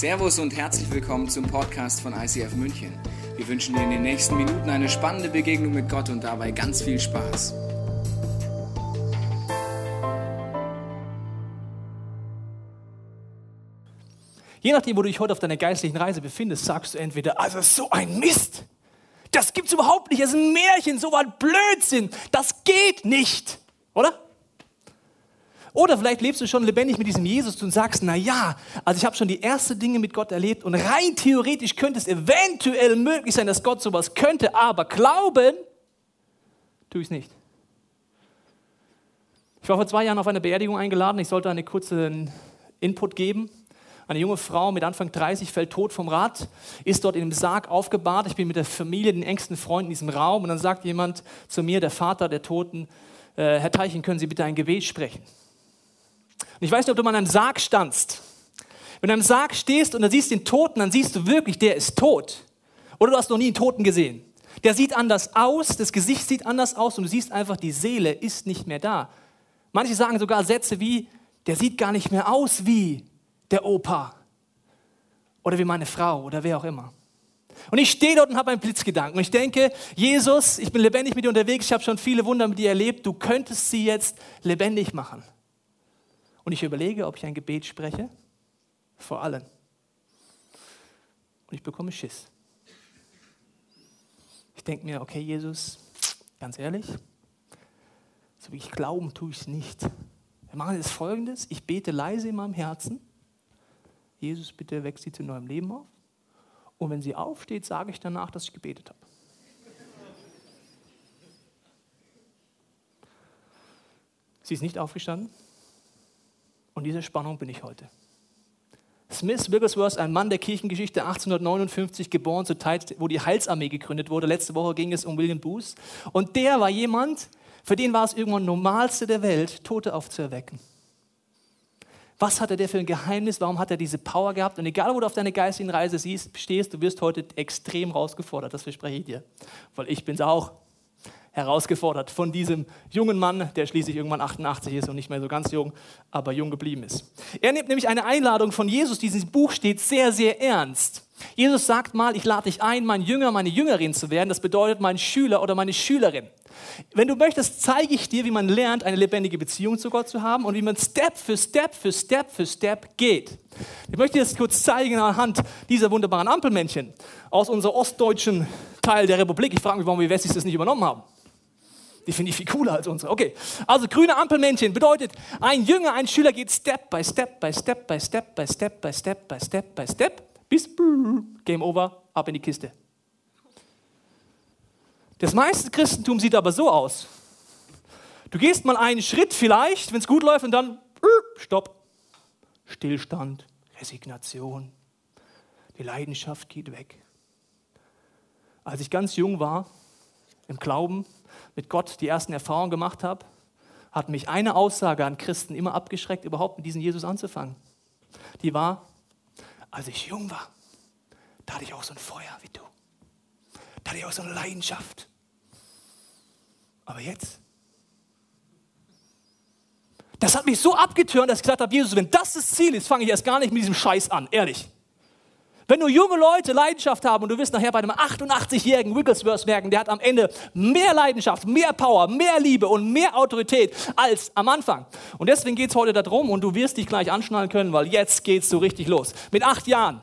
Servus und herzlich willkommen zum Podcast von ICF München. Wir wünschen dir in den nächsten Minuten eine spannende Begegnung mit Gott und dabei ganz viel Spaß. Je nachdem, wo du dich heute auf deiner geistlichen Reise befindest, sagst du entweder, also so ein Mist, das gibt's überhaupt nicht, das ist ein Märchen, so ein Blödsinn, das geht nicht, oder? Oder vielleicht lebst du schon lebendig mit diesem Jesus und sagst, na ja, also ich habe schon die ersten Dinge mit Gott erlebt und rein theoretisch könnte es eventuell möglich sein, dass Gott sowas könnte, aber glauben tue ich es nicht. Ich war vor zwei Jahren auf eine Beerdigung eingeladen, ich sollte einen kurzen Input geben. Eine junge Frau mit Anfang 30 fällt tot vom Rad, ist dort in einem Sarg aufgebahrt. Ich bin mit der Familie, den engsten Freunden in diesem Raum und dann sagt jemand zu mir, der Vater der Toten, äh, Herr Teichen, können Sie bitte ein Gebet sprechen? Und ich weiß nicht, ob du mal an einem Sarg standst. Wenn du am Sarg stehst und dann siehst den Toten, dann siehst du wirklich, der ist tot. Oder du hast noch nie einen Toten gesehen. Der sieht anders aus, das Gesicht sieht anders aus und du siehst einfach, die Seele ist nicht mehr da. Manche sagen sogar Sätze wie, der sieht gar nicht mehr aus wie der Opa oder wie meine Frau oder wer auch immer. Und ich stehe dort und habe einen Blitzgedanken. Und ich denke, Jesus, ich bin lebendig mit dir unterwegs, ich habe schon viele Wunder mit dir erlebt, du könntest sie jetzt lebendig machen. Und ich überlege, ob ich ein Gebet spreche, vor allen. Und ich bekomme Schiss. Ich denke mir, okay, Jesus, ganz ehrlich, so wie ich glauben, tue ich es nicht. Wir machen jetzt folgendes: Ich bete leise in meinem Herzen. Jesus, bitte wächst sie zu neuem Leben auf. Und wenn sie aufsteht, sage ich danach, dass ich gebetet habe. Sie ist nicht aufgestanden. Und diese Spannung bin ich heute. Smith Wigglesworth, ein Mann der Kirchengeschichte, 1859 geboren, zur Zeit, wo die Heilsarmee gegründet wurde. Letzte Woche ging es um William Booth. Und der war jemand, für den war es irgendwann Normalste der Welt, Tote aufzuerwecken. Was hatte der für ein Geheimnis? Warum hat er diese Power gehabt? Und egal, wo du auf deiner geistigen Reise siehst, stehst, du wirst heute extrem herausgefordert. Das verspreche ich dir. Weil ich bin es auch herausgefordert von diesem jungen Mann, der schließlich irgendwann 88 ist und nicht mehr so ganz jung, aber jung geblieben ist. Er nimmt nämlich eine Einladung von Jesus, die in diesem Buch steht, sehr, sehr ernst. Jesus sagt mal, ich lade dich ein, mein Jünger, meine Jüngerin zu werden. Das bedeutet mein Schüler oder meine Schülerin. Wenn du möchtest, zeige ich dir, wie man lernt, eine lebendige Beziehung zu Gott zu haben und wie man Step für Step für Step für Step geht. Ich möchte dir das kurz zeigen anhand dieser wunderbaren Ampelmännchen aus unserem ostdeutschen Teil der Republik. Ich frage mich, warum wir Wessis das nicht übernommen haben. Die finde ich viel cooler als unsere. Okay, also grüne Ampelmännchen bedeutet, ein Jünger, ein Schüler geht Step by Step by Step by Step by Step by Step by Step by Step bis Game Over, ab in die Kiste. Das meiste Christentum sieht aber so aus. Du gehst mal einen Schritt vielleicht, wenn es gut läuft, und dann Stopp. Stillstand, Resignation. Die Leidenschaft geht weg. Als ich ganz jung war, im Glauben, mit Gott die ersten Erfahrungen gemacht habe, hat mich eine Aussage an Christen immer abgeschreckt, überhaupt mit diesem Jesus anzufangen. Die war, als ich jung war, da hatte ich auch so ein Feuer wie du. Da hatte ich auch so eine Leidenschaft. Aber jetzt? Das hat mich so abgetürnt, dass ich gesagt habe, Jesus, wenn das das Ziel ist, fange ich erst gar nicht mit diesem Scheiß an, ehrlich. Wenn nur junge Leute Leidenschaft haben und du wirst nachher bei einem 88-jährigen Wigglesworth merken, der hat am Ende mehr Leidenschaft, mehr Power, mehr Liebe und mehr Autorität als am Anfang. Und deswegen geht es heute darum und du wirst dich gleich anschnallen können, weil jetzt geht es so richtig los. Mit acht Jahren,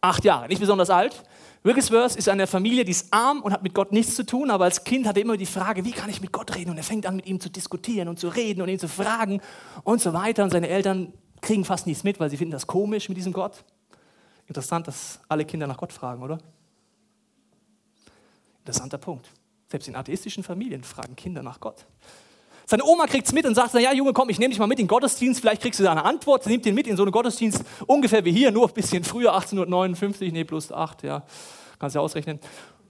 acht Jahre, nicht besonders alt, Wigglesworth ist eine Familie, die ist arm und hat mit Gott nichts zu tun, aber als Kind hat er immer die Frage, wie kann ich mit Gott reden? Und er fängt an, mit ihm zu diskutieren und zu reden und ihn zu fragen und so weiter. Und seine Eltern kriegen fast nichts mit, weil sie finden das komisch mit diesem Gott. Interessant, dass alle Kinder nach Gott fragen, oder? Interessanter Punkt. Selbst in atheistischen Familien fragen Kinder nach Gott. Seine Oma kriegt es mit und sagt, na ja, Junge, komm, ich nehme dich mal mit in den Gottesdienst, vielleicht kriegst du da eine Antwort. Sie nimmt ihn mit in so einen Gottesdienst, ungefähr wie hier, nur ein bisschen früher, 1859, nee, plus 8, ja, kannst du ja ausrechnen.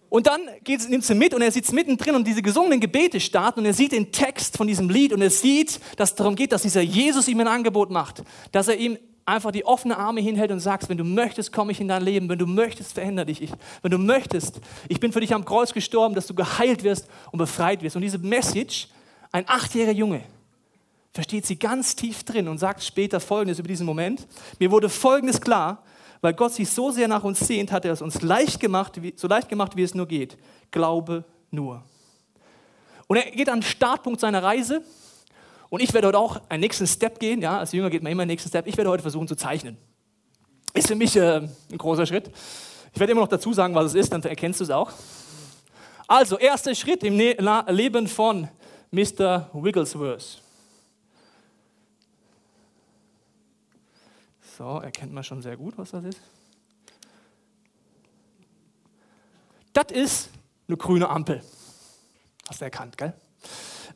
Und dann nimmt sie mit und er sitzt mittendrin und diese gesungenen Gebete starten und er sieht den Text von diesem Lied und er sieht, dass es darum geht, dass dieser Jesus ihm ein Angebot macht, dass er ihm einfach die offenen Arme hinhält und sagst, wenn du möchtest, komme ich in dein Leben, wenn du möchtest, verändere dich. Ich, wenn du möchtest, ich bin für dich am Kreuz gestorben, dass du geheilt wirst und befreit wirst. Und diese Message, ein achtjähriger Junge, versteht sie ganz tief drin und sagt später Folgendes über diesen Moment. Mir wurde Folgendes klar, weil Gott sich so sehr nach uns sehnt, hat er es uns leicht gemacht, so leicht gemacht, wie es nur geht. Glaube nur. Und er geht an den Startpunkt seiner Reise. Und ich werde heute auch einen nächsten Step gehen. Ja, als Jünger geht man immer einen nächsten Step. Ich werde heute versuchen zu zeichnen. Ist für mich äh, ein großer Schritt. Ich werde immer noch dazu sagen, was es ist, dann erkennst du es auch. Also, erster Schritt im ne Leben von Mr. Wigglesworth. So, erkennt man schon sehr gut, was das ist. Das ist eine grüne Ampel. Hast du erkannt, gell?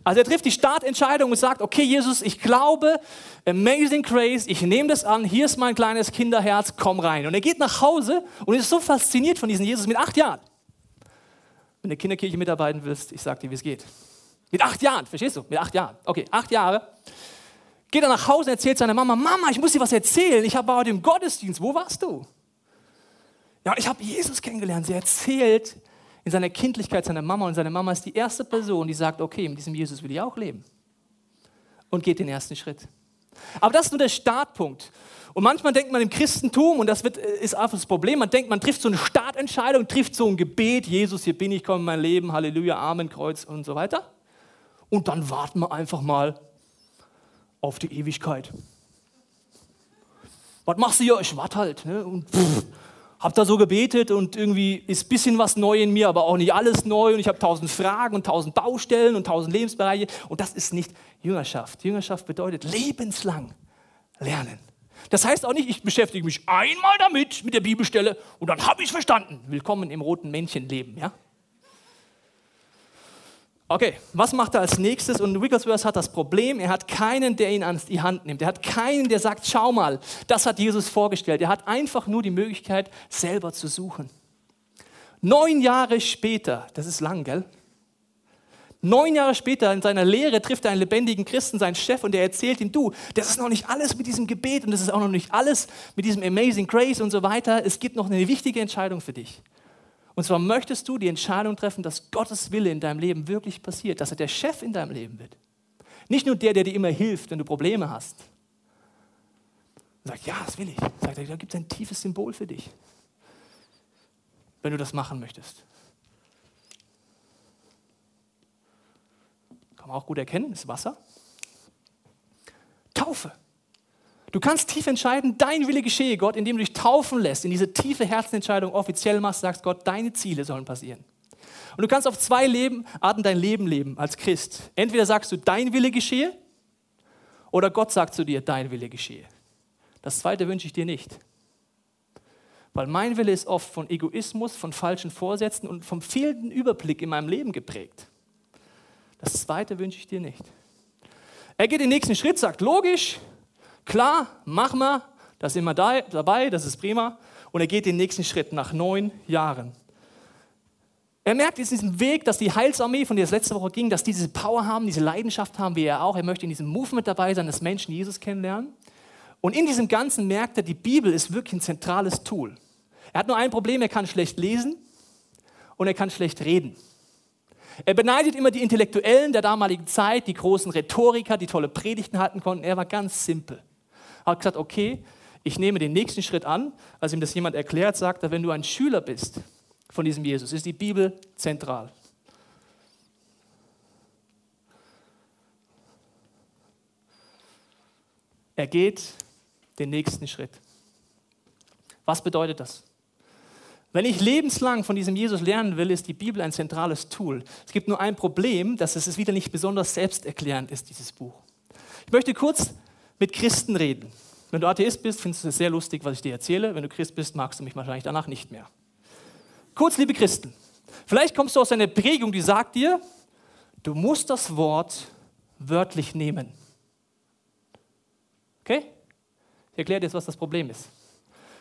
Also er trifft die Startentscheidung und sagt, okay Jesus, ich glaube, amazing grace, ich nehme das an, hier ist mein kleines Kinderherz, komm rein. Und er geht nach Hause und ist so fasziniert von diesem Jesus mit acht Jahren. Wenn du Kinderkirche mitarbeiten willst, ich sag dir, wie es geht. Mit acht Jahren, verstehst du? Mit acht Jahren. Okay, acht Jahre. Geht er nach Hause und erzählt seiner Mama, Mama, ich muss dir was erzählen. Ich war heute im Gottesdienst. Wo warst du? Ja, ich habe Jesus kennengelernt. Sie erzählt in seiner Kindlichkeit seiner Mama und seine Mama ist die erste Person, die sagt, okay, mit diesem Jesus will ich auch leben. Und geht den ersten Schritt. Aber das ist nur der Startpunkt. Und manchmal denkt man im Christentum, und das wird, äh, ist einfach das Problem, man denkt, man trifft so eine Startentscheidung, trifft so ein Gebet, Jesus, hier bin ich, komm in mein Leben, Halleluja, Amen, Kreuz und so weiter. Und dann warten wir einfach mal auf die Ewigkeit. Was machst du hier? Ich warte halt. Ne? Und pff, hab da so gebetet und irgendwie ist ein bisschen was neu in mir, aber auch nicht alles neu. Und ich habe tausend Fragen und tausend Baustellen und tausend Lebensbereiche. Und das ist nicht Jüngerschaft. Jüngerschaft bedeutet lebenslang lernen. Das heißt auch nicht, ich beschäftige mich einmal damit, mit der Bibelstelle, und dann habe ich verstanden. Willkommen im roten Männchenleben, ja? Okay, was macht er als nächstes? Und Wigglesworth hat das Problem, er hat keinen, der ihn an die Hand nimmt. Er hat keinen, der sagt, schau mal, das hat Jesus vorgestellt. Er hat einfach nur die Möglichkeit, selber zu suchen. Neun Jahre später, das ist lang, gell? Neun Jahre später in seiner Lehre trifft er einen lebendigen Christen, seinen Chef, und er erzählt ihm, du, das ist noch nicht alles mit diesem Gebet und das ist auch noch nicht alles mit diesem Amazing Grace und so weiter. Es gibt noch eine wichtige Entscheidung für dich. Und zwar möchtest du die Entscheidung treffen, dass Gottes Wille in deinem Leben wirklich passiert, dass er der Chef in deinem Leben wird. Nicht nur der, der dir immer hilft, wenn du Probleme hast. Und sagt, ja, das will ich. Sagt er, da gibt es ein tiefes Symbol für dich, wenn du das machen möchtest. Kann man auch gut erkennen, ist Wasser. Taufe. Du kannst tief entscheiden, dein Wille geschehe, Gott, indem du dich taufen lässt, in diese tiefe Herzensentscheidung offiziell machst, sagst Gott, deine Ziele sollen passieren. Und du kannst auf zwei Leben, Arten dein Leben leben als Christ. Entweder sagst du, dein Wille geschehe, oder Gott sagt zu dir, dein Wille geschehe. Das zweite wünsche ich dir nicht. Weil mein Wille ist oft von Egoismus, von falschen Vorsätzen und vom fehlenden Überblick in meinem Leben geprägt. Das zweite wünsche ich dir nicht. Er geht den nächsten Schritt, sagt, logisch, Klar, mach mal, da sind wir da, dabei, das ist prima. Und er geht den nächsten Schritt nach neun Jahren. Er merkt in diesem Weg, dass die Heilsarmee, von der es letzte Woche ging, dass die diese Power haben, diese Leidenschaft haben, wie er auch. Er möchte in diesem Movement dabei sein, dass Menschen Jesus kennenlernen. Und in diesem Ganzen merkt er, die Bibel ist wirklich ein zentrales Tool. Er hat nur ein Problem, er kann schlecht lesen und er kann schlecht reden. Er beneidet immer die Intellektuellen der damaligen Zeit, die großen Rhetoriker, die tolle Predigten halten konnten. Er war ganz simpel hat gesagt, okay, ich nehme den nächsten Schritt an. Als ihm das jemand erklärt, sagt er, wenn du ein Schüler bist von diesem Jesus, ist die Bibel zentral. Er geht den nächsten Schritt. Was bedeutet das? Wenn ich lebenslang von diesem Jesus lernen will, ist die Bibel ein zentrales Tool. Es gibt nur ein Problem, dass es wieder nicht besonders selbsterklärend ist, dieses Buch. Ich möchte kurz mit Christen reden. Wenn du Atheist bist, findest du es sehr lustig, was ich dir erzähle. Wenn du Christ bist, magst du mich wahrscheinlich danach nicht mehr. Kurz, liebe Christen, vielleicht kommst du aus einer Prägung, die sagt dir, du musst das Wort wörtlich nehmen. Okay? Ich erkläre dir jetzt, was das Problem ist.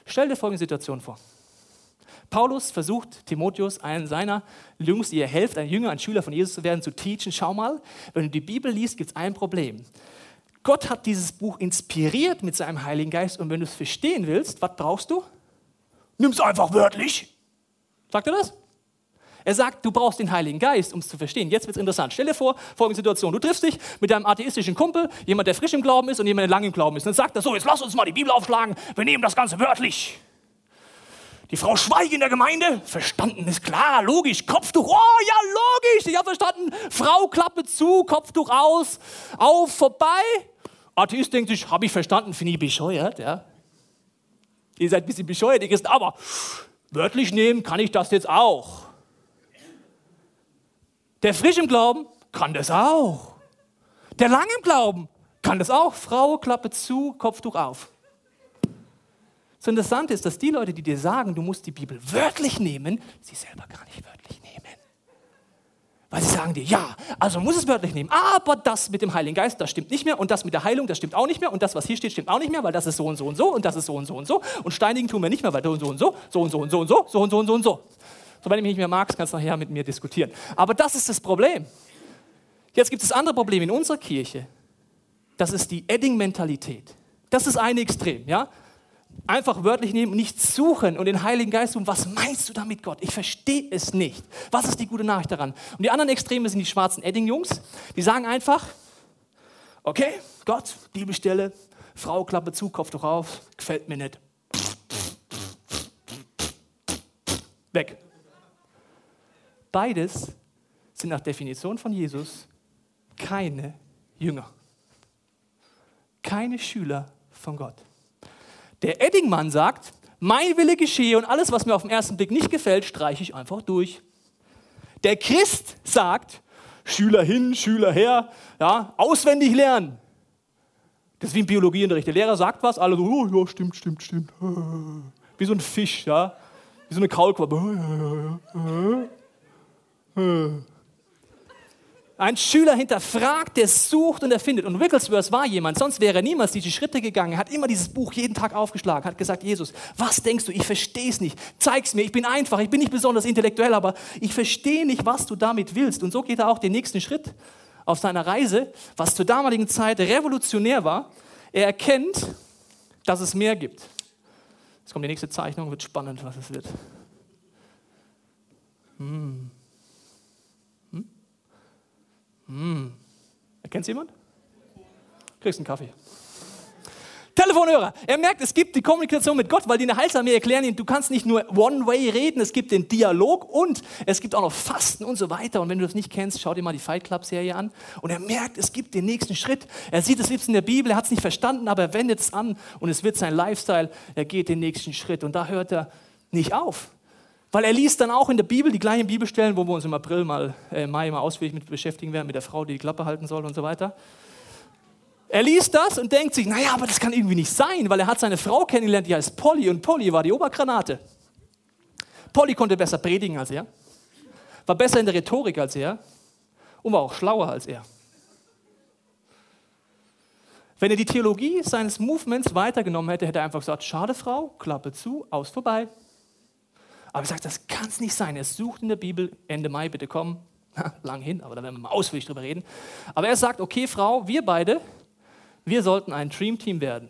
Stell dir folgende Situation vor. Paulus versucht Timotheus, einen seiner Jungs, die er hilft, ein Jünger, ein Schüler von Jesus zu werden, zu teachen. Schau mal, wenn du die Bibel liest, gibt es ein Problem. Gott hat dieses Buch inspiriert mit seinem Heiligen Geist und wenn du es verstehen willst, was brauchst du? Nimm es einfach wörtlich. Sagt er das? Er sagt, du brauchst den Heiligen Geist, um es zu verstehen. Jetzt wird es interessant. Stell dir vor, folgende Situation. Du triffst dich mit deinem atheistischen Kumpel, jemand, der frisch im Glauben ist und jemand, der lang im Glauben ist. Und dann sagt er so, jetzt lass uns mal die Bibel aufschlagen, wir nehmen das Ganze wörtlich. Die Frau Schweig in der Gemeinde, verstanden ist klar, logisch, Kopftuch, oh ja, logisch, ich habe verstanden, Frau Klappe zu, Kopftuch aus, auf, vorbei. Atheist denkt sich, habe ich verstanden, finde ich bescheuert, ja. Ihr seid ein bisschen bescheuert, ihr Christen, aber wörtlich nehmen kann ich das jetzt auch. Der frisch im Glauben kann das auch. Der lang im Glauben kann das auch. Frau, Klappe zu, Kopftuch auf. Das Interessante ist, dass die Leute, die dir sagen, du musst die Bibel wörtlich nehmen, sie selber gar nicht wörtlich nehmen. Weil sie sagen dir, ja, also muss es wörtlich nehmen. Aber das mit dem Heiligen Geist, das stimmt nicht mehr. Und das mit der Heilung, das stimmt auch nicht mehr. Und das, was hier steht, stimmt auch nicht mehr, weil das ist so und so und so. Und das ist so und so und so. Und steinigen tun wir nicht mehr, weil so und so und so, so und so und so und so, so und so und so und so. So, wenn du mich nicht mehr magst, kannst du nachher mit mir diskutieren. Aber das ist das Problem. Jetzt gibt es das andere Problem in unserer Kirche. Das ist die Edding-Mentalität. Das ist ein Extrem, ja einfach wörtlich nehmen nicht suchen und den Heiligen Geist suchen. Was meinst du damit, Gott? Ich verstehe es nicht. Was ist die gute Nachricht daran? Und die anderen Extreme sind die schwarzen Edding-Jungs. Die sagen einfach, okay, Gott, Bibelstelle, Frau, Klappe zu, Kopf doch auf, gefällt mir nicht. Weg. Beides sind nach Definition von Jesus keine Jünger. Keine Schüler von Gott. Der Eddingmann sagt, mein Wille geschehe und alles, was mir auf den ersten Blick nicht gefällt, streiche ich einfach durch. Der Christ sagt, Schüler hin, Schüler her, ja, auswendig lernen. Das ist wie im Biologieunterricht. Der Lehrer sagt was, alle so, oh, ja, stimmt, stimmt, stimmt. Wie so ein Fisch, ja, wie so eine Kaulquappe. Ein Schüler hinterfragt, der sucht und er findet. Und Wigglesworth war jemand, sonst wäre er niemals diese Schritte gegangen. Er hat immer dieses Buch jeden Tag aufgeschlagen, hat gesagt, Jesus, was denkst du? Ich verstehe es nicht. Zeig's mir. Ich bin einfach, ich bin nicht besonders intellektuell, aber ich verstehe nicht, was du damit willst. Und so geht er auch den nächsten Schritt auf seiner Reise, was zur damaligen Zeit revolutionär war. Er erkennt, dass es mehr gibt. Jetzt kommt die nächste Zeichnung, wird spannend, was es wird. Hm. Hm. Erkennt jemand? Kriegst einen Kaffee. Telefonhörer. Er merkt, es gibt die Kommunikation mit Gott, weil die in der Heilsarmee erklären ihm, du kannst nicht nur One-Way reden, es gibt den Dialog und es gibt auch noch Fasten und so weiter. Und wenn du das nicht kennst, schau dir mal die Fight Club-Serie an. Und er merkt, es gibt den nächsten Schritt. Er sieht es liebst in der Bibel, er hat es nicht verstanden, aber er wendet es an und es wird sein Lifestyle. Er geht den nächsten Schritt und da hört er nicht auf. Weil er liest dann auch in der Bibel die gleichen Bibelstellen, wo wir uns im April mal, äh, Mai mal ausführlich mit beschäftigen werden, mit der Frau, die die Klappe halten soll und so weiter. Er liest das und denkt sich, naja, aber das kann irgendwie nicht sein, weil er hat seine Frau kennengelernt, die heißt Polly und Polly war die Obergranate. Polly konnte besser predigen als er, war besser in der Rhetorik als er und war auch schlauer als er. Wenn er die Theologie seines Movements weitergenommen hätte, hätte er einfach gesagt, schade Frau, Klappe zu, aus vorbei. Aber er sagt, das kann es nicht sein. Er sucht in der Bibel, Ende Mai, bitte kommen. Lang hin, aber da werden wir mal ausführlich drüber reden. Aber er sagt, okay, Frau, wir beide, wir sollten ein Dream-Team werden.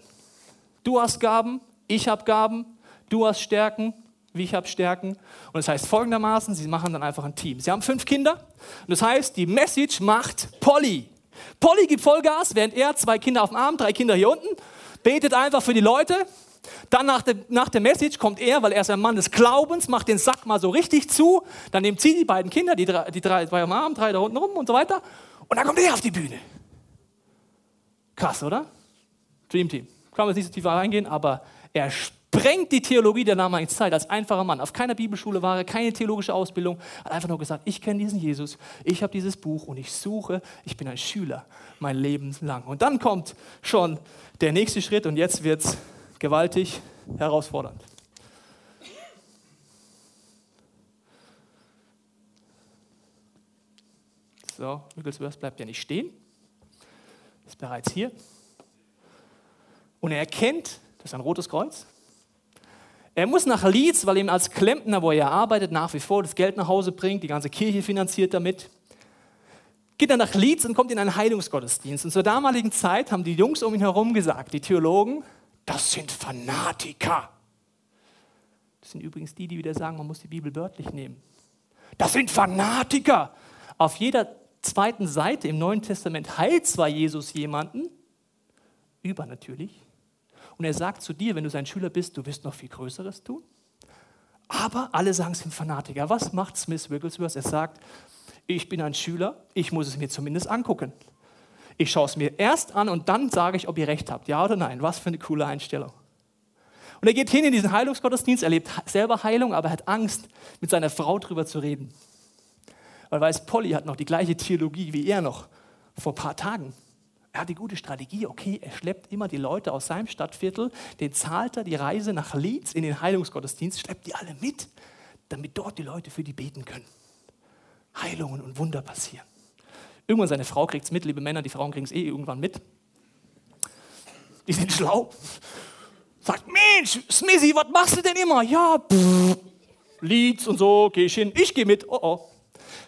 Du hast Gaben, ich habe Gaben, du hast Stärken, ich habe Stärken. Und das heißt folgendermaßen, sie machen dann einfach ein Team. Sie haben fünf Kinder. Und das heißt, die Message macht Polly. Polly gibt Vollgas, während er zwei Kinder auf dem Arm, drei Kinder hier unten, betet einfach für die Leute, dann nach der, nach der Message kommt er, weil er ist ein Mann des Glaubens, macht den Sack mal so richtig zu. Dann nimmt sie die beiden Kinder, die drei, die drei, zwei am Arm, drei da unten rum und so weiter. Und dann kommt er auf die Bühne. Krass, oder? Dream Team. Kann man jetzt nicht so tief reingehen, aber er sprengt die Theologie der damaligen Zeit als einfacher Mann. Auf keiner Bibelschule war er, keine theologische Ausbildung. Hat einfach nur gesagt, ich kenne diesen Jesus, ich habe dieses Buch und ich suche, ich bin ein Schüler mein Leben lang. Und dann kommt schon der nächste Schritt und jetzt wird es gewaltig herausfordernd. So, Wigglesworth bleibt ja nicht stehen, ist bereits hier. Und er erkennt, das ist ein rotes Kreuz. Er muss nach Leeds, weil ihm als Klempner, wo er arbeitet, nach wie vor das Geld nach Hause bringt, die ganze Kirche finanziert damit. Geht er nach Leeds und kommt in einen Heilungsgottesdienst. Und zur damaligen Zeit haben die Jungs um ihn herum gesagt, die Theologen, das sind Fanatiker. Das sind übrigens die, die wieder sagen, man muss die Bibel wörtlich nehmen. Das sind Fanatiker. Auf jeder zweiten Seite im Neuen Testament heilt zwar Jesus jemanden, übernatürlich, und er sagt zu dir, wenn du sein Schüler bist, du wirst noch viel Größeres tun. Aber alle sagen, es sind Fanatiker. Was macht Smith Wigglesworth? Er sagt, ich bin ein Schüler, ich muss es mir zumindest angucken. Ich schaue es mir erst an und dann sage ich, ob ihr recht habt. Ja oder nein? Was für eine coole Einstellung. Und er geht hin in diesen Heilungsgottesdienst, erlebt selber Heilung, aber er hat Angst, mit seiner Frau drüber zu reden. Weil weiß, Polly hat noch die gleiche Theologie wie er noch vor ein paar Tagen. Er hat die gute Strategie, okay, er schleppt immer die Leute aus seinem Stadtviertel, den zahlt er die Reise nach Leeds in den Heilungsgottesdienst, schleppt die alle mit, damit dort die Leute für die beten können. Heilungen und Wunder passieren. Irgendwann seine Frau kriegt es mit, liebe Männer, die Frauen kriegen es eh irgendwann mit. Die sind schlau. Sagt, Mensch, Smithy, was machst du denn immer? Ja, pff, Leeds und so, geh ich hin. Ich gehe mit. Oh oh.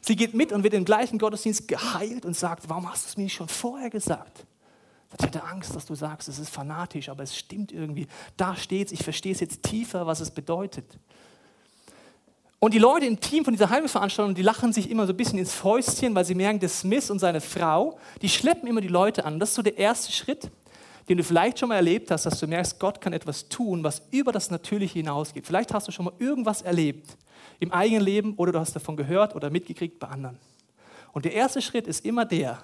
Sie geht mit und wird im gleichen Gottesdienst geheilt und sagt, warum hast du es mir nicht schon vorher gesagt? Ich hatte Angst, dass du sagst, es ist fanatisch, aber es stimmt irgendwie. Da steht es, ich verstehe es jetzt tiefer, was es bedeutet. Und die Leute im Team von dieser Heilungsveranstaltung, die lachen sich immer so ein bisschen ins Fäustchen, weil sie merken, der Smith und seine Frau, die schleppen immer die Leute an. Das ist so der erste Schritt, den du vielleicht schon mal erlebt hast, dass du merkst, Gott kann etwas tun, was über das Natürliche hinausgeht. Vielleicht hast du schon mal irgendwas erlebt, im eigenen Leben oder du hast davon gehört oder mitgekriegt bei anderen. Und der erste Schritt ist immer der,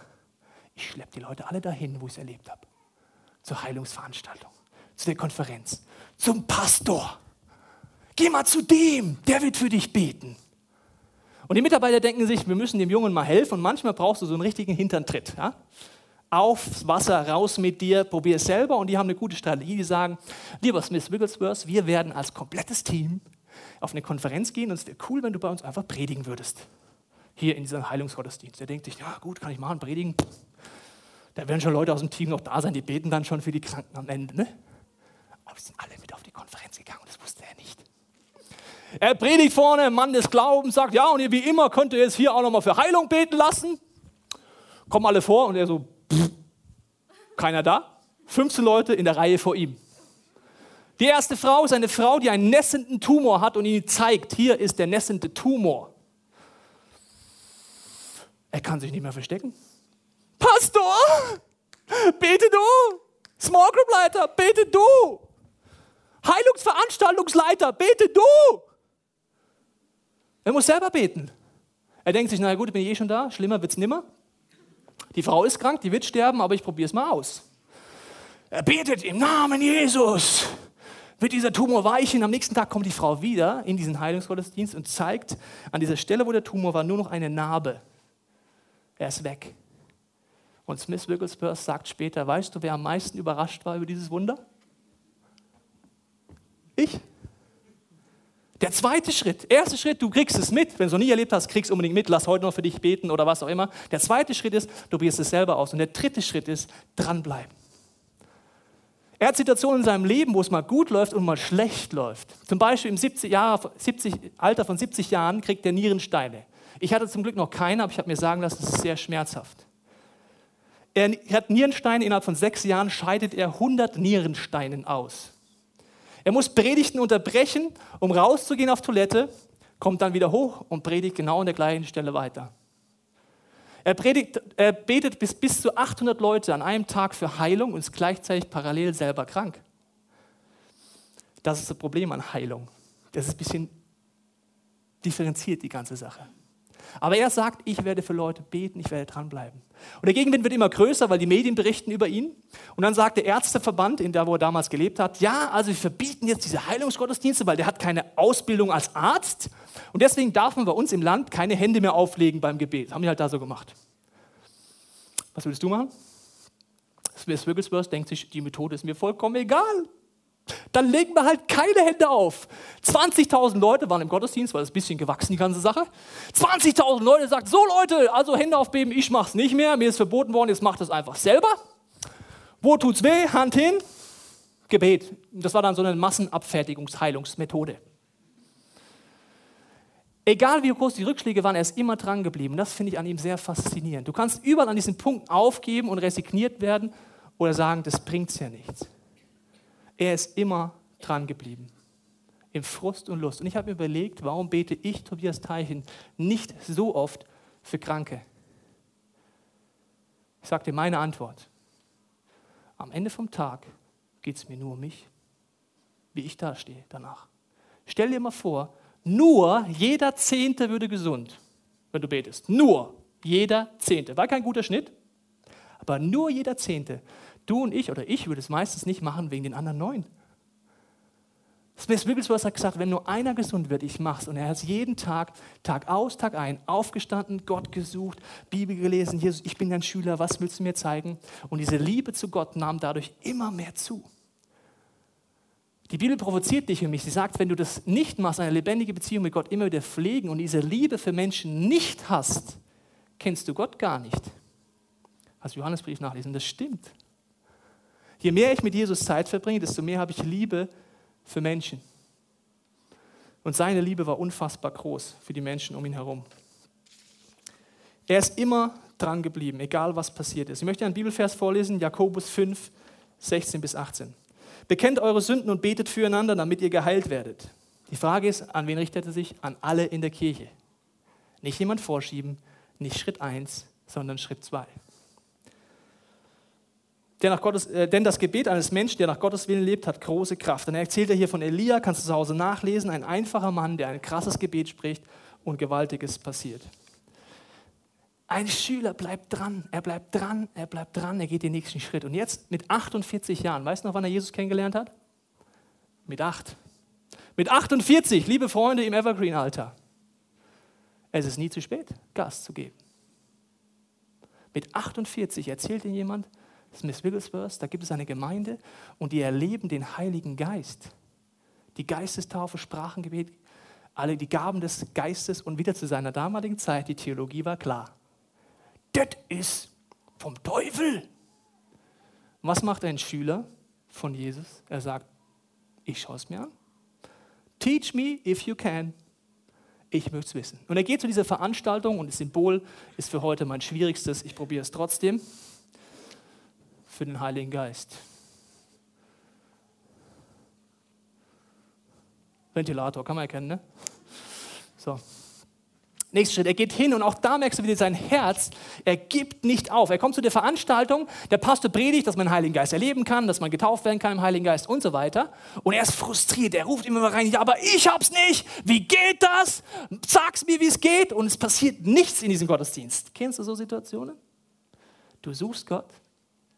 ich schleppe die Leute alle dahin, wo ich es erlebt habe. Zur Heilungsveranstaltung, zu der Konferenz, zum Pastor. Geh mal zu dem, der wird für dich beten. Und die Mitarbeiter denken sich, wir müssen dem Jungen mal helfen und manchmal brauchst du so einen richtigen Hinterntritt. Ja? Aufs Wasser, raus mit dir, probier es selber und die haben eine gute Strategie, die sagen, lieber Smith Wigglesworth, wir werden als komplettes Team auf eine Konferenz gehen und es wäre cool, wenn du bei uns einfach predigen würdest. Hier in diesem Heilungsgottesdienst. Der denkt sich, ja gut, kann ich machen, predigen. Da werden schon Leute aus dem Team noch da sein, die beten dann schon für die Kranken am Ende. Ne? Aber wir sind alle mit auf die Konferenz gegangen und das wusste er predigt vorne, Mann des Glaubens, sagt, ja, und ihr wie immer könnt ihr jetzt hier auch nochmal für Heilung beten lassen. Kommen alle vor und er so, pff, keiner da. 15 Leute in der Reihe vor ihm. Die erste Frau ist eine Frau, die einen nässenden Tumor hat und ihn zeigt, hier ist der nässende Tumor. Er kann sich nicht mehr verstecken. Pastor, bete du. Small Group Leiter, bete du. Heilungsveranstaltungsleiter, bete du. Er muss selber beten. Er denkt sich, na gut, bin ich eh schon da, schlimmer wird es nimmer. Die Frau ist krank, die wird sterben, aber ich probiere es mal aus. Er betet im Namen Jesus wird dieser Tumor weichen. Am nächsten Tag kommt die Frau wieder in diesen Heilungsgottesdienst und zeigt an dieser Stelle, wo der Tumor war, nur noch eine Narbe. Er ist weg. Und Smith Wigglesworth sagt später, weißt du, wer am meisten überrascht war über dieses Wunder? Ich. Der zweite Schritt, erste Schritt, du kriegst es mit. Wenn du es noch nie erlebt hast, kriegst du unbedingt mit, lass heute noch für dich beten oder was auch immer. Der zweite Schritt ist, du probierst es selber aus. Und der dritte Schritt ist, dranbleiben. Er hat Situationen in seinem Leben, wo es mal gut läuft und mal schlecht läuft. Zum Beispiel im 70 Jahre, 70, Alter von 70 Jahren kriegt er Nierensteine. Ich hatte zum Glück noch keine, aber ich habe mir sagen lassen, das ist sehr schmerzhaft. Er hat Nierensteine, innerhalb von sechs Jahren scheidet er 100 Nierensteinen aus. Er muss Predigten unterbrechen, um rauszugehen auf Toilette, kommt dann wieder hoch und predigt genau an der gleichen Stelle weiter. Er, predigt, er betet bis, bis zu 800 Leute an einem Tag für Heilung und ist gleichzeitig parallel selber krank. Das ist das Problem an Heilung. Das ist ein bisschen differenziert, die ganze Sache. Aber er sagt, ich werde für Leute beten, ich werde dranbleiben. Und der Gegenwind wird immer größer, weil die Medien berichten über ihn. Und dann sagt der Ärzteverband, in der wo er damals gelebt hat, ja, also wir verbieten jetzt diese Heilungsgottesdienste, weil der hat keine Ausbildung als Arzt. Und deswegen darf man bei uns im Land keine Hände mehr auflegen beim Gebet. Das haben die halt da so gemacht. Was willst du machen? Smith Wigglesworth denkt sich, die Methode ist mir vollkommen egal. Dann legen wir halt keine Hände auf. 20.000 Leute waren im Gottesdienst, weil es ein bisschen gewachsen, die ganze Sache. 20.000 Leute sagt, so Leute, also Hände aufbeben, ich mach's nicht mehr, mir ist verboten worden, jetzt macht es einfach selber. Wo tut's weh? Hand hin. Gebet. Das war dann so eine Massenabfertigungsheilungsmethode. Egal wie groß die Rückschläge waren, er ist immer dran geblieben. Das finde ich an ihm sehr faszinierend. Du kannst überall an diesen Punkt aufgeben und resigniert werden oder sagen, das bringt's ja nichts. Er ist immer dran geblieben. im Frust und Lust. Und ich habe mir überlegt, warum bete ich, Tobias Teichen, nicht so oft für Kranke? Ich sagte meine Antwort. Am Ende vom Tag geht es mir nur um mich, wie ich dastehe danach. Stell dir mal vor, nur jeder Zehnte würde gesund, wenn du betest. Nur jeder Zehnte. War kein guter Schnitt, aber nur jeder Zehnte. Du und ich, oder ich würde es meistens nicht machen wegen den anderen neun. Smith Wigglesworth hat gesagt, wenn nur einer gesund wird, ich mach's. Und er hat jeden Tag, Tag aus, Tag ein, aufgestanden, Gott gesucht, Bibel gelesen, Jesus, ich bin dein Schüler, was willst du mir zeigen? Und diese Liebe zu Gott nahm dadurch immer mehr zu. Die Bibel provoziert dich für mich. Sie sagt, wenn du das nicht machst, eine lebendige Beziehung mit Gott immer wieder pflegen und diese Liebe für Menschen nicht hast, kennst du Gott gar nicht. Hast du Johannesbrief nachlesen, das stimmt. Je mehr ich mit Jesus Zeit verbringe, desto mehr habe ich Liebe für Menschen. Und seine Liebe war unfassbar groß für die Menschen um ihn herum. Er ist immer dran geblieben, egal was passiert ist. Ich möchte einen Bibelvers vorlesen, Jakobus 5, 16 bis 18. Bekennt eure Sünden und betet füreinander, damit ihr geheilt werdet. Die Frage ist, an wen richtet er sich? An alle in der Kirche. Nicht jemand vorschieben, nicht Schritt 1, sondern Schritt 2. Der nach Gottes, äh, denn das Gebet eines Menschen, der nach Gottes Willen lebt, hat große Kraft. Dann erzählt er hier von Elia, kannst du zu Hause nachlesen, ein einfacher Mann, der ein krasses Gebet spricht und Gewaltiges passiert. Ein Schüler bleibt dran, er bleibt dran, er bleibt dran, er geht den nächsten Schritt. Und jetzt mit 48 Jahren, weißt du noch, wann er Jesus kennengelernt hat? Mit acht. Mit 48, liebe Freunde im Evergreen-Alter. Es ist nie zu spät, Gas zu geben. Mit 48 erzählt ihm jemand, Smith Wigglesworth, da gibt es eine Gemeinde und die erleben den Heiligen Geist. Die Geistestaufe, Sprachengebet, alle die Gaben des Geistes und wieder zu seiner damaligen Zeit, die Theologie war klar das ist vom Teufel. Was macht ein Schüler von Jesus? Er sagt, ich schaue es mir an. Teach me if you can. Ich möchte es wissen. Und er geht zu dieser Veranstaltung und das Symbol ist für heute mein schwierigstes. Ich probiere es trotzdem. Für den Heiligen Geist. Ventilator, kann man erkennen, ne? So, Nächster Schritt, er geht hin und auch da merkst du wieder sein Herz, er gibt nicht auf. Er kommt zu der Veranstaltung, der Pastor predigt, dass man den Heiligen Geist erleben kann, dass man getauft werden kann im Heiligen Geist und so weiter. Und er ist frustriert, er ruft immer rein, ja, aber ich hab's nicht, wie geht das? Sag's mir, wie es geht. Und es passiert nichts in diesem Gottesdienst. Kennst du so Situationen? Du suchst Gott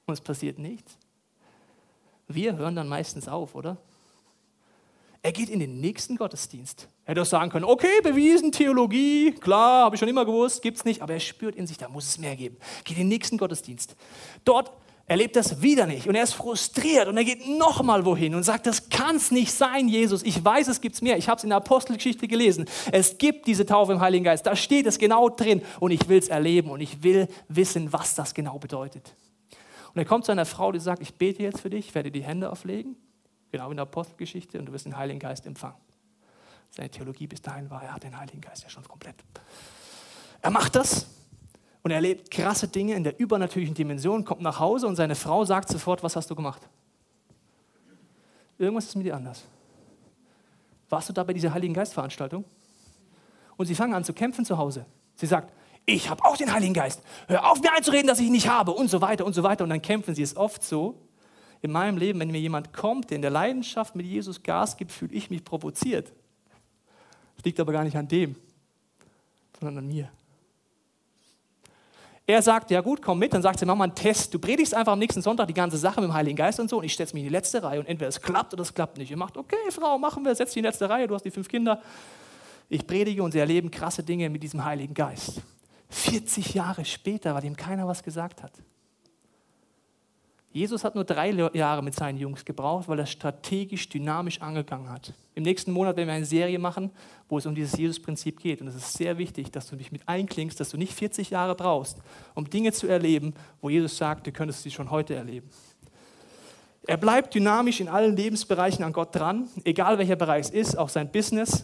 und es passiert nichts. Wir hören dann meistens auf, oder? Er geht in den nächsten Gottesdienst. Er hätte auch sagen können, okay, bewiesen, Theologie, klar, habe ich schon immer gewusst, gibt es nicht, aber er spürt in sich, da muss es mehr geben. Geht in den nächsten Gottesdienst. Dort erlebt er es wieder nicht und er ist frustriert und er geht nochmal wohin und sagt, das kann es nicht sein, Jesus. Ich weiß, es gibt mehr. Ich habe es in der Apostelgeschichte gelesen. Es gibt diese Taufe im Heiligen Geist. Da steht es genau drin und ich will es erleben und ich will wissen, was das genau bedeutet. Er kommt zu einer Frau, die sagt, ich bete jetzt für dich, ich werde die Hände auflegen genau in der Apostelgeschichte, und du wirst den Heiligen Geist empfangen. Seine Theologie bis dahin war, er hat den Heiligen Geist ja schon komplett. Er macht das und er erlebt krasse Dinge in der übernatürlichen Dimension, kommt nach Hause und seine Frau sagt sofort, was hast du gemacht? Irgendwas ist mit dir anders. Warst du da bei dieser Heiligen Geistveranstaltung? Und sie fangen an zu kämpfen zu Hause. Sie sagt, ich habe auch den Heiligen Geist. Hör auf mir einzureden, dass ich ihn nicht habe und so weiter und so weiter. Und dann kämpfen sie. Es oft so, in meinem Leben, wenn mir jemand kommt, der in der Leidenschaft mit Jesus Gas gibt, fühle ich mich provoziert. Das liegt aber gar nicht an dem, sondern an mir. Er sagt, ja gut, komm mit. Dann sagt sie, mach mal einen Test. Du predigst einfach am nächsten Sonntag die ganze Sache mit dem Heiligen Geist und so. Und ich stelle mich in die letzte Reihe. Und entweder es klappt oder es klappt nicht. Ihr macht, okay, Frau, machen wir, setz dich in die letzte Reihe. Du hast die fünf Kinder. Ich predige und sie erleben krasse Dinge mit diesem Heiligen Geist. 40 Jahre später, weil ihm keiner was gesagt hat. Jesus hat nur drei Jahre mit seinen Jungs gebraucht, weil er strategisch, dynamisch angegangen hat. Im nächsten Monat werden wir eine Serie machen, wo es um dieses Jesus-Prinzip geht. Und es ist sehr wichtig, dass du dich mit einklingst, dass du nicht 40 Jahre brauchst, um Dinge zu erleben, wo Jesus sagt, du könntest sie schon heute erleben. Er bleibt dynamisch in allen Lebensbereichen an Gott dran, egal welcher Bereich es ist, auch sein Business.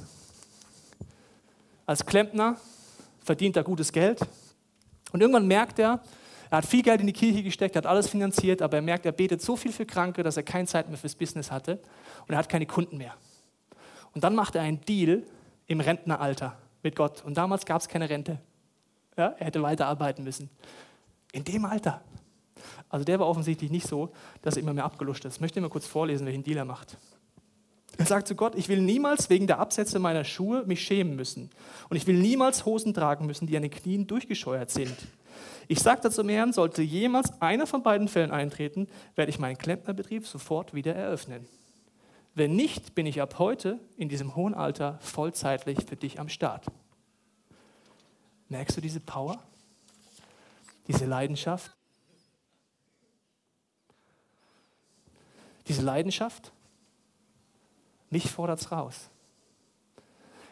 Als Klempner verdient er gutes Geld. Und irgendwann merkt er, er hat viel Geld in die Kirche gesteckt, hat alles finanziert, aber er merkt, er betet so viel für Kranke, dass er keine Zeit mehr fürs Business hatte und er hat keine Kunden mehr. Und dann macht er einen Deal im Rentneralter mit Gott. Und damals gab es keine Rente. Ja, er hätte weiterarbeiten müssen. In dem Alter. Also der war offensichtlich nicht so, dass er immer mehr abgeluscht ist. Ich möchte mal kurz vorlesen, welchen Deal er macht. Er sagt zu Gott, ich will niemals wegen der Absätze meiner Schuhe mich schämen müssen. Und ich will niemals Hosen tragen müssen, die an den Knien durchgescheuert sind. Ich sagte zum Herrn, sollte jemals einer von beiden Fällen eintreten, werde ich meinen Klempnerbetrieb sofort wieder eröffnen. Wenn nicht, bin ich ab heute in diesem hohen Alter vollzeitlich für dich am Start. Merkst du diese Power? Diese Leidenschaft? Diese Leidenschaft? Mich fordert es raus.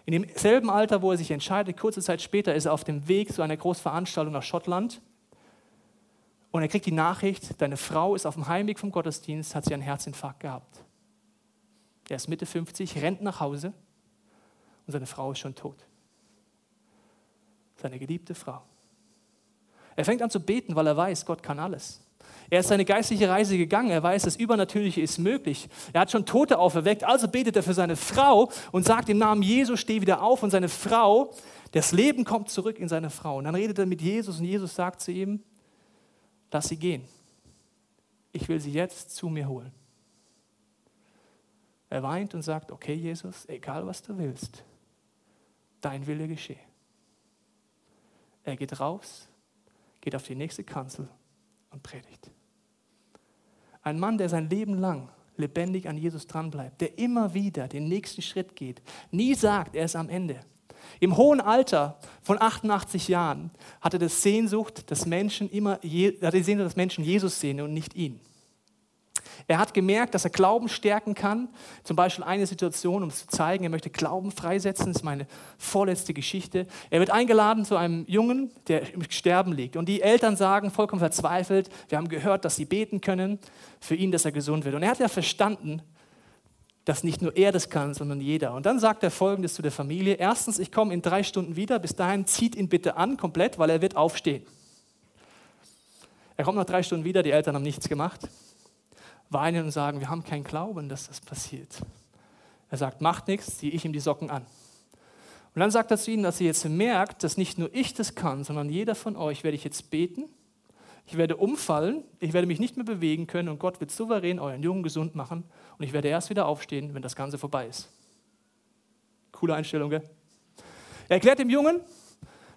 In demselben Alter, wo er sich entscheidet, kurze Zeit später ist er auf dem Weg zu einer Großveranstaltung nach Schottland und er kriegt die Nachricht, deine Frau ist auf dem Heimweg vom Gottesdienst, hat sie einen Herzinfarkt gehabt. Er ist Mitte 50, rennt nach Hause und seine Frau ist schon tot. Seine geliebte Frau. Er fängt an zu beten, weil er weiß, Gott kann alles. Er ist seine geistliche Reise gegangen. Er weiß, das Übernatürliche ist möglich. Er hat schon Tote auferweckt. Also betet er für seine Frau und sagt im Namen Jesus, steh wieder auf. Und seine Frau, das Leben kommt zurück in seine Frau. Und dann redet er mit Jesus und Jesus sagt zu ihm, lass sie gehen. Ich will sie jetzt zu mir holen. Er weint und sagt, okay Jesus, egal was du willst, dein Wille geschehe. Er geht raus, geht auf die nächste Kanzel und predigt. Ein Mann, der sein Leben lang lebendig an Jesus dranbleibt, der immer wieder den nächsten Schritt geht, nie sagt, er ist am Ende. Im hohen Alter von 88 Jahren hatte er Sehnsucht, dass Menschen immer, hatte die Sehnsucht, dass Menschen Jesus sehen und nicht ihn. Er hat gemerkt, dass er Glauben stärken kann. Zum Beispiel eine Situation, um es zu zeigen, er möchte Glauben freisetzen. Das ist meine vorletzte Geschichte. Er wird eingeladen zu einem Jungen, der im Sterben liegt. Und die Eltern sagen, vollkommen verzweifelt, wir haben gehört, dass sie beten können für ihn, dass er gesund wird. Und er hat ja verstanden, dass nicht nur er das kann, sondern jeder. Und dann sagt er Folgendes zu der Familie. Erstens, ich komme in drei Stunden wieder. Bis dahin zieht ihn bitte an, komplett, weil er wird aufstehen. Er kommt nach drei Stunden wieder, die Eltern haben nichts gemacht weinen und sagen, wir haben keinen Glauben, dass das passiert. Er sagt, macht nichts, ziehe ich ihm die Socken an. Und dann sagt er zu ihnen, dass ihr jetzt merkt, dass nicht nur ich das kann, sondern jeder von euch werde ich jetzt beten. Ich werde umfallen, ich werde mich nicht mehr bewegen können und Gott wird souverän euren Jungen gesund machen und ich werde erst wieder aufstehen, wenn das Ganze vorbei ist. Coole Einstellung, gell? Er erklärt dem Jungen,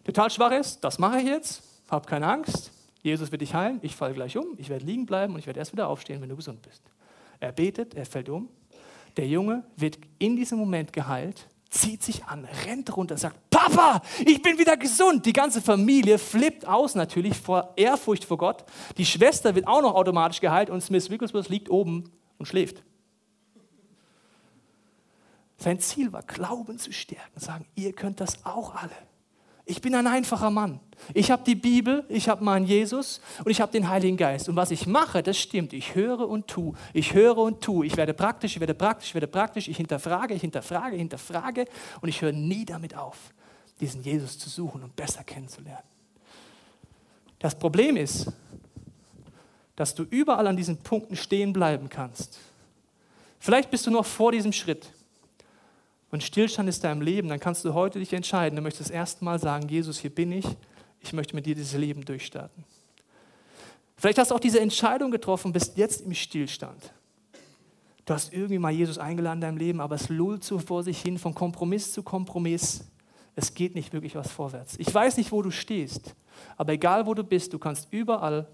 total schwach ist, das mache ich jetzt, hab keine Angst, Jesus wird dich heilen, ich falle gleich um, ich werde liegen bleiben und ich werde erst wieder aufstehen, wenn du gesund bist. Er betet, er fällt um. Der Junge wird in diesem Moment geheilt, zieht sich an, rennt runter, sagt, Papa, ich bin wieder gesund. Die ganze Familie flippt aus natürlich vor Ehrfurcht vor Gott. Die Schwester wird auch noch automatisch geheilt und Smith Wigglesworth liegt oben und schläft. Sein Ziel war, Glauben zu stärken, sagen, ihr könnt das auch alle. Ich bin ein einfacher Mann. Ich habe die Bibel, ich habe meinen Jesus und ich habe den Heiligen Geist. Und was ich mache, das stimmt. Ich höre und tue. Ich höre und tue. Ich werde praktisch, ich werde praktisch, ich werde praktisch. Ich hinterfrage, ich hinterfrage, hinterfrage. Und ich höre nie damit auf, diesen Jesus zu suchen und besser kennenzulernen. Das Problem ist, dass du überall an diesen Punkten stehen bleiben kannst. Vielleicht bist du noch vor diesem Schritt und Stillstand ist da im Leben, dann kannst du heute dich entscheiden. Du möchtest das erste Mal sagen, Jesus, hier bin ich. Ich möchte mit dir dieses Leben durchstarten. Vielleicht hast du auch diese Entscheidung getroffen, bist jetzt im Stillstand. Du hast irgendwie mal Jesus eingeladen in deinem Leben, aber es lullt so vor sich hin, von Kompromiss zu Kompromiss. Es geht nicht wirklich was vorwärts. Ich weiß nicht, wo du stehst, aber egal wo du bist, du kannst überall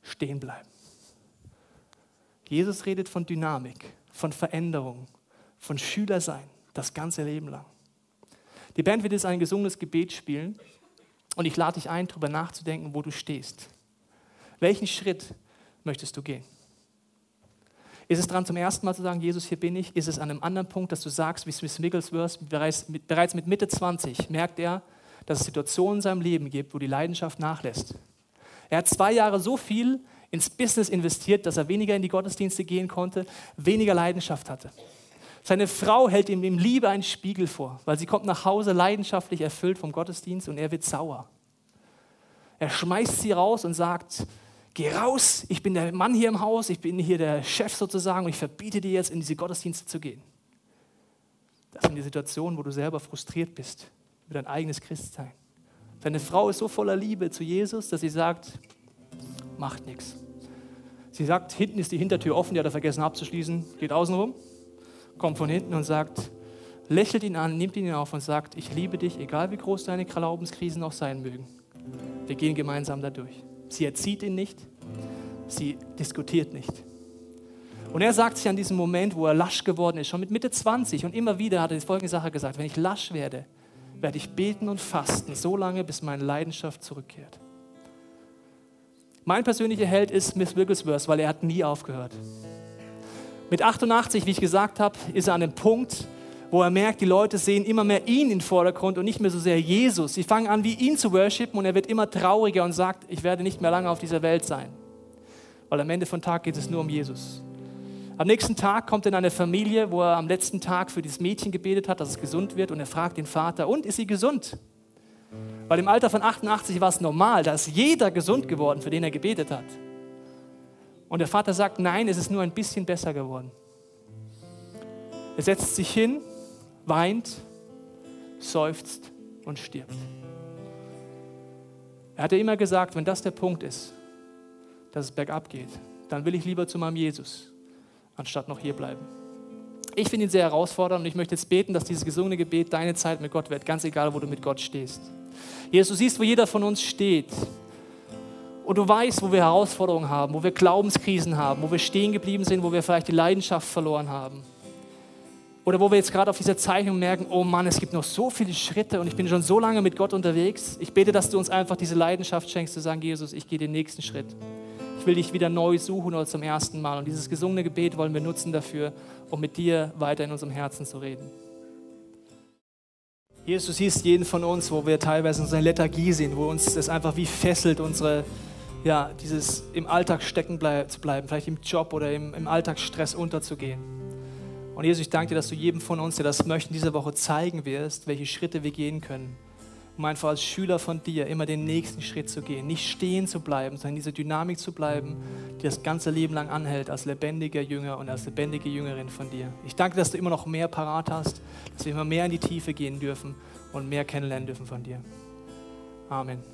stehen bleiben. Jesus redet von Dynamik, von Veränderung, von Schülersein das ganze Leben lang. Die Band wird jetzt ein gesungenes Gebet spielen und ich lade dich ein, darüber nachzudenken, wo du stehst. Welchen Schritt möchtest du gehen? Ist es dran, zum ersten Mal zu sagen, Jesus, hier bin ich? Ist es an einem anderen Punkt, dass du sagst, wie Smith Wigglesworth, bereits bereits mit Mitte 20 merkt er, dass es Situationen in seinem Leben gibt, wo die Leidenschaft nachlässt. Er hat zwei Jahre so viel ins Business investiert, dass er weniger in die Gottesdienste gehen konnte, weniger Leidenschaft hatte. Seine Frau hält ihm im Liebe einen Spiegel vor, weil sie kommt nach Hause leidenschaftlich erfüllt vom Gottesdienst und er wird sauer. Er schmeißt sie raus und sagt, geh raus, ich bin der Mann hier im Haus, ich bin hier der Chef sozusagen und ich verbiete dir jetzt in diese Gottesdienste zu gehen. Das sind die Situationen, wo du selber frustriert bist über dein eigenes Christsein. Deine Frau ist so voller Liebe zu Jesus, dass sie sagt, macht nichts. Sie sagt, hinten ist die Hintertür offen, die hat er vergessen abzuschließen, geht außen rum, kommt von hinten und sagt, lächelt ihn an, nimmt ihn auf und sagt, ich liebe dich, egal wie groß deine Glaubenskrisen auch sein mögen. Wir gehen gemeinsam dadurch. Sie erzieht ihn nicht, sie diskutiert nicht. Und er sagt sich an diesem Moment, wo er lasch geworden ist, schon mit Mitte 20 und immer wieder hat er die folgende Sache gesagt, wenn ich lasch werde, werde ich beten und fasten, so lange, bis meine Leidenschaft zurückkehrt. Mein persönlicher Held ist Smith Wigglesworth, weil er hat nie aufgehört. Mit 88, wie ich gesagt habe, ist er an dem Punkt, wo er merkt, die Leute sehen immer mehr ihn in den Vordergrund und nicht mehr so sehr Jesus. Sie fangen an, wie ihn zu worshipen und er wird immer trauriger und sagt, ich werde nicht mehr lange auf dieser Welt sein. Weil am Ende von Tag geht es nur um Jesus. Am nächsten Tag kommt er in eine Familie, wo er am letzten Tag für dieses Mädchen gebetet hat, dass es gesund wird und er fragt den Vater, und ist sie gesund? Weil im Alter von 88 war es normal, da ist jeder gesund geworden, für den er gebetet hat. Und der Vater sagt, nein, es ist nur ein bisschen besser geworden. Er setzt sich hin, weint, seufzt und stirbt. Er hatte immer gesagt, wenn das der Punkt ist, dass es bergab geht, dann will ich lieber zu meinem Jesus, anstatt noch hier bleiben. Ich finde ihn sehr herausfordernd und ich möchte jetzt beten, dass dieses gesungene Gebet deine Zeit mit Gott wird, ganz egal, wo du mit Gott stehst. Jesus, du siehst, wo jeder von uns steht. Und du weißt, wo wir Herausforderungen haben, wo wir Glaubenskrisen haben, wo wir stehen geblieben sind, wo wir vielleicht die Leidenschaft verloren haben. Oder wo wir jetzt gerade auf dieser Zeichnung merken, oh Mann, es gibt noch so viele Schritte und ich bin schon so lange mit Gott unterwegs. Ich bete, dass du uns einfach diese Leidenschaft schenkst, zu sagen, Jesus, ich gehe den nächsten Schritt. Ich will dich wieder neu suchen oder zum ersten Mal. Und dieses gesungene Gebet wollen wir nutzen dafür, um mit dir weiter in unserem Herzen zu reden. Jesus, du siehst jeden von uns, wo wir teilweise in unserer Lethargie sind, wo uns das einfach wie fesselt, unsere, ja, dieses im Alltag stecken bleib, zu bleiben, vielleicht im Job oder im, im Alltagsstress unterzugehen. Und Jesus, ich danke dir, dass du jedem von uns, der das möchte, diese Woche zeigen wirst, welche Schritte wir gehen können, um einfach als Schüler von dir immer den nächsten Schritt zu gehen. Nicht stehen zu bleiben, sondern in dieser Dynamik zu bleiben, die das ganze Leben lang anhält, als lebendiger Jünger und als lebendige Jüngerin von dir. Ich danke, dass du immer noch mehr parat hast, dass wir immer mehr in die Tiefe gehen dürfen und mehr kennenlernen dürfen von dir. Amen.